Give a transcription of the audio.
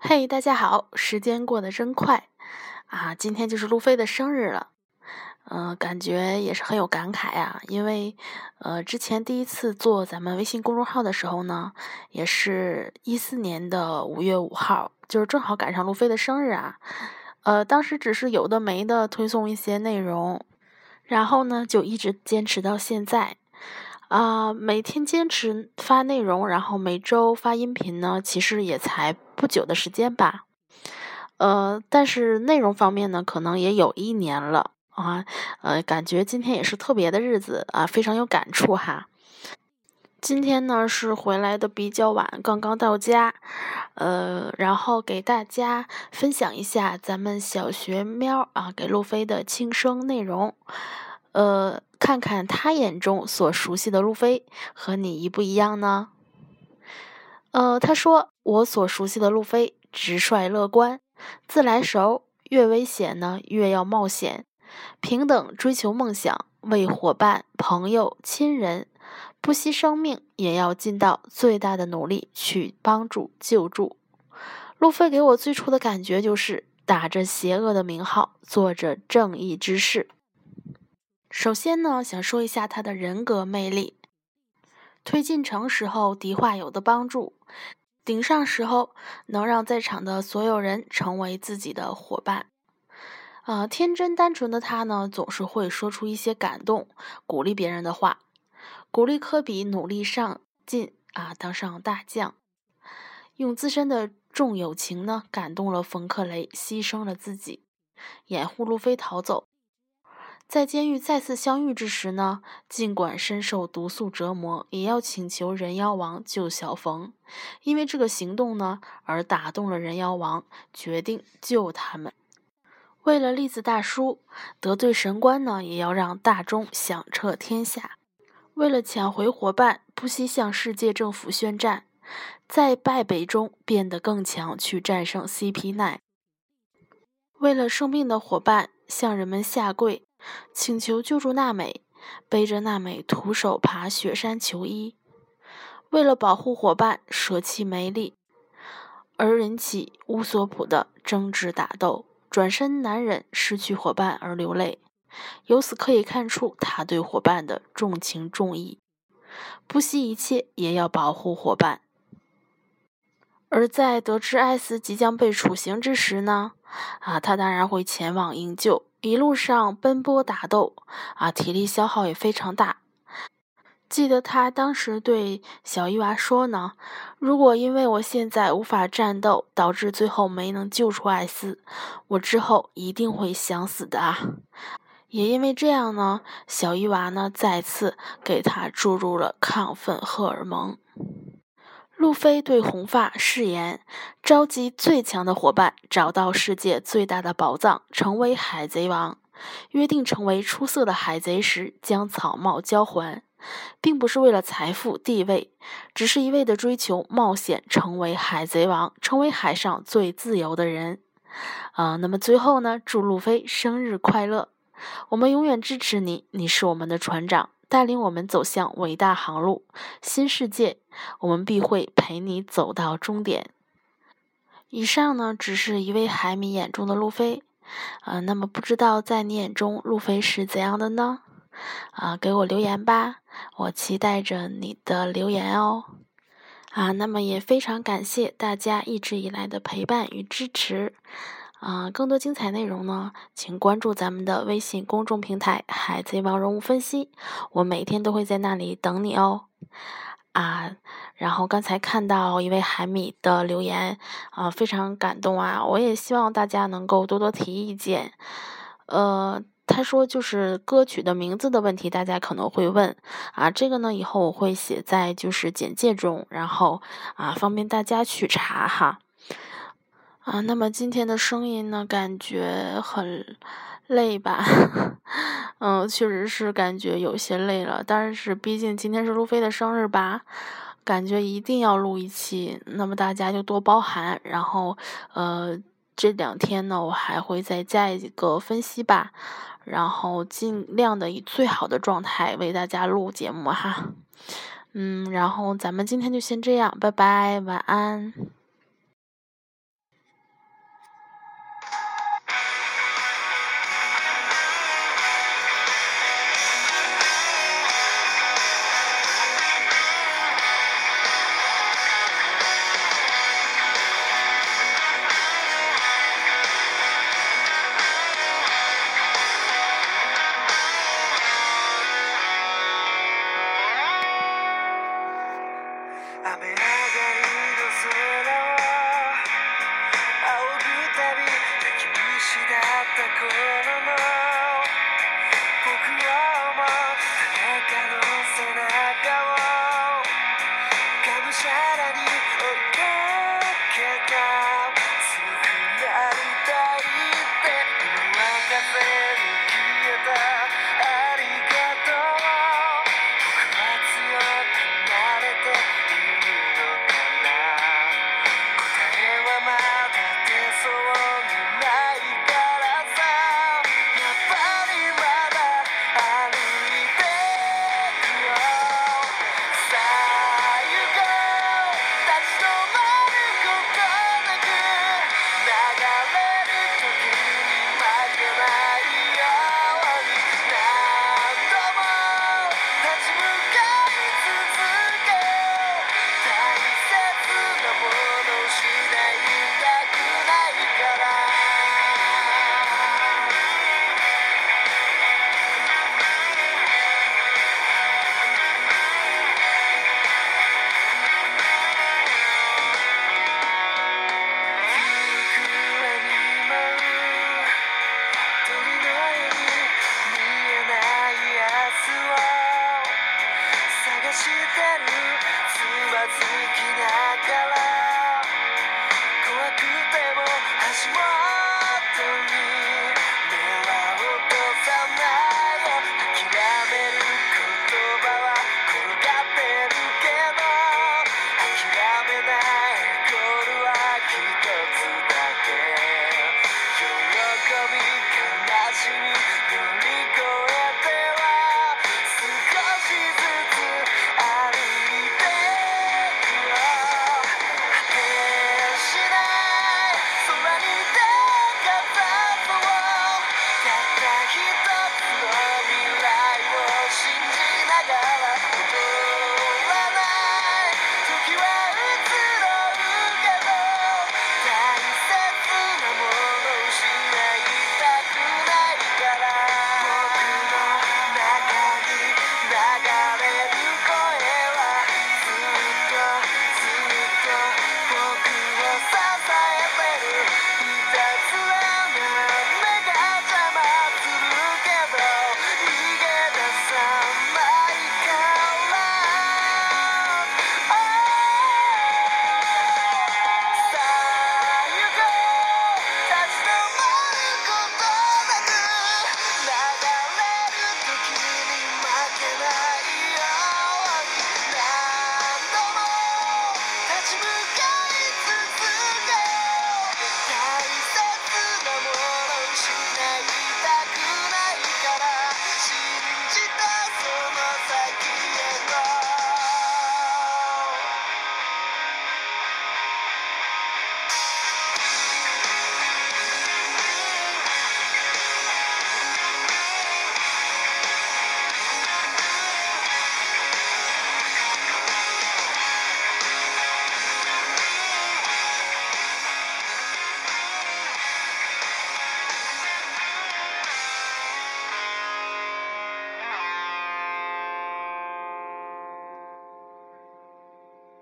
嘿，大家好！时间过得真快啊，今天就是路飞的生日了。嗯，感觉也是很有感慨啊，因为呃，之前第一次做咱们微信公众号的时候呢，也是一四年的五月五号，就是正好赶上路飞的生日啊。呃，当时只是有的没的推送一些内容，然后呢，就一直坚持到现在。啊，每天坚持发内容，然后每周发音频呢，其实也才不久的时间吧。呃，但是内容方面呢，可能也有一年了啊。呃，感觉今天也是特别的日子啊，非常有感触哈。今天呢是回来的比较晚，刚刚到家，呃，然后给大家分享一下咱们小学喵啊给路飞的轻声内容，呃。看看他眼中所熟悉的路飞和你一不一样呢？呃，他说我所熟悉的路飞直率乐观、自来熟，越危险呢越要冒险，平等追求梦想，为伙伴、朋友、亲人不惜生命也要尽到最大的努力去帮助救助。路飞给我最初的感觉就是打着邪恶的名号，做着正义之事。首先呢，想说一下他的人格魅力。推进城时候，迪化友的帮助；顶上时候，能让在场的所有人成为自己的伙伴。呃，天真单纯的他呢，总是会说出一些感动、鼓励别人的话，鼓励科比努力上进啊，当上大将。用自身的重友情呢，感动了冯克雷，牺牲了自己，掩护路飞逃走。在监狱再次相遇之时呢，尽管深受毒素折磨，也要请求人妖王救小冯。因为这个行动呢，而打动了人妖王，决定救他们。为了栗子大叔，得罪神官呢，也要让大钟响彻天下。为了抢回伙伴，不惜向世界政府宣战，在败北中变得更强，去战胜 CP9。为了生病的伙伴，向人们下跪。请求救助娜美，背着娜美徒手爬雪山求医。为了保护伙伴，舍弃梅丽，而引起乌索普的争执打斗。转身难忍失去伙伴而流泪，由此可以看出他对伙伴的重情重义，不惜一切也要保护伙伴。而在得知艾斯即将被处刑之时呢？啊，他当然会前往营救。一路上奔波打斗，啊，体力消耗也非常大。记得他当时对小伊娃说呢：“如果因为我现在无法战斗，导致最后没能救出艾斯，我之后一定会想死的啊！”也因为这样呢，小伊娃呢再次给他注入了亢奋荷尔蒙。路飞对红发誓言：召集最强的伙伴，找到世界最大的宝藏，成为海贼王。约定成为出色的海贼时，将草帽交还，并不是为了财富地位，只是一味的追求冒险，成为海贼王，成为海上最自由的人。啊，那么最后呢？祝路飞生日快乐！我们永远支持你，你是我们的船长。带领我们走向伟大航路，新世界，我们必会陪你走到终点。以上呢，只是一位海迷眼中的路飞，啊，那么不知道在你眼中路飞是怎样的呢？啊，给我留言吧，我期待着你的留言哦。啊，那么也非常感谢大家一直以来的陪伴与支持。啊，更多精彩内容呢，请关注咱们的微信公众平台《海贼王人物分析》，我每天都会在那里等你哦。啊，然后刚才看到一位海米的留言，啊，非常感动啊！我也希望大家能够多多提意见。呃，他说就是歌曲的名字的问题，大家可能会问啊，这个呢以后我会写在就是简介中，然后啊方便大家去查哈。啊，那么今天的声音呢，感觉很累吧？嗯，确实是感觉有些累了。但是毕竟今天是路飞的生日吧，感觉一定要录一期。那么大家就多包涵。然后，呃，这两天呢，我还会再加一个分析吧，然后尽量的以最好的状态为大家录节目哈。嗯，然后咱们今天就先这样，拜拜，晚安。obstacles. がしてるつまずきながら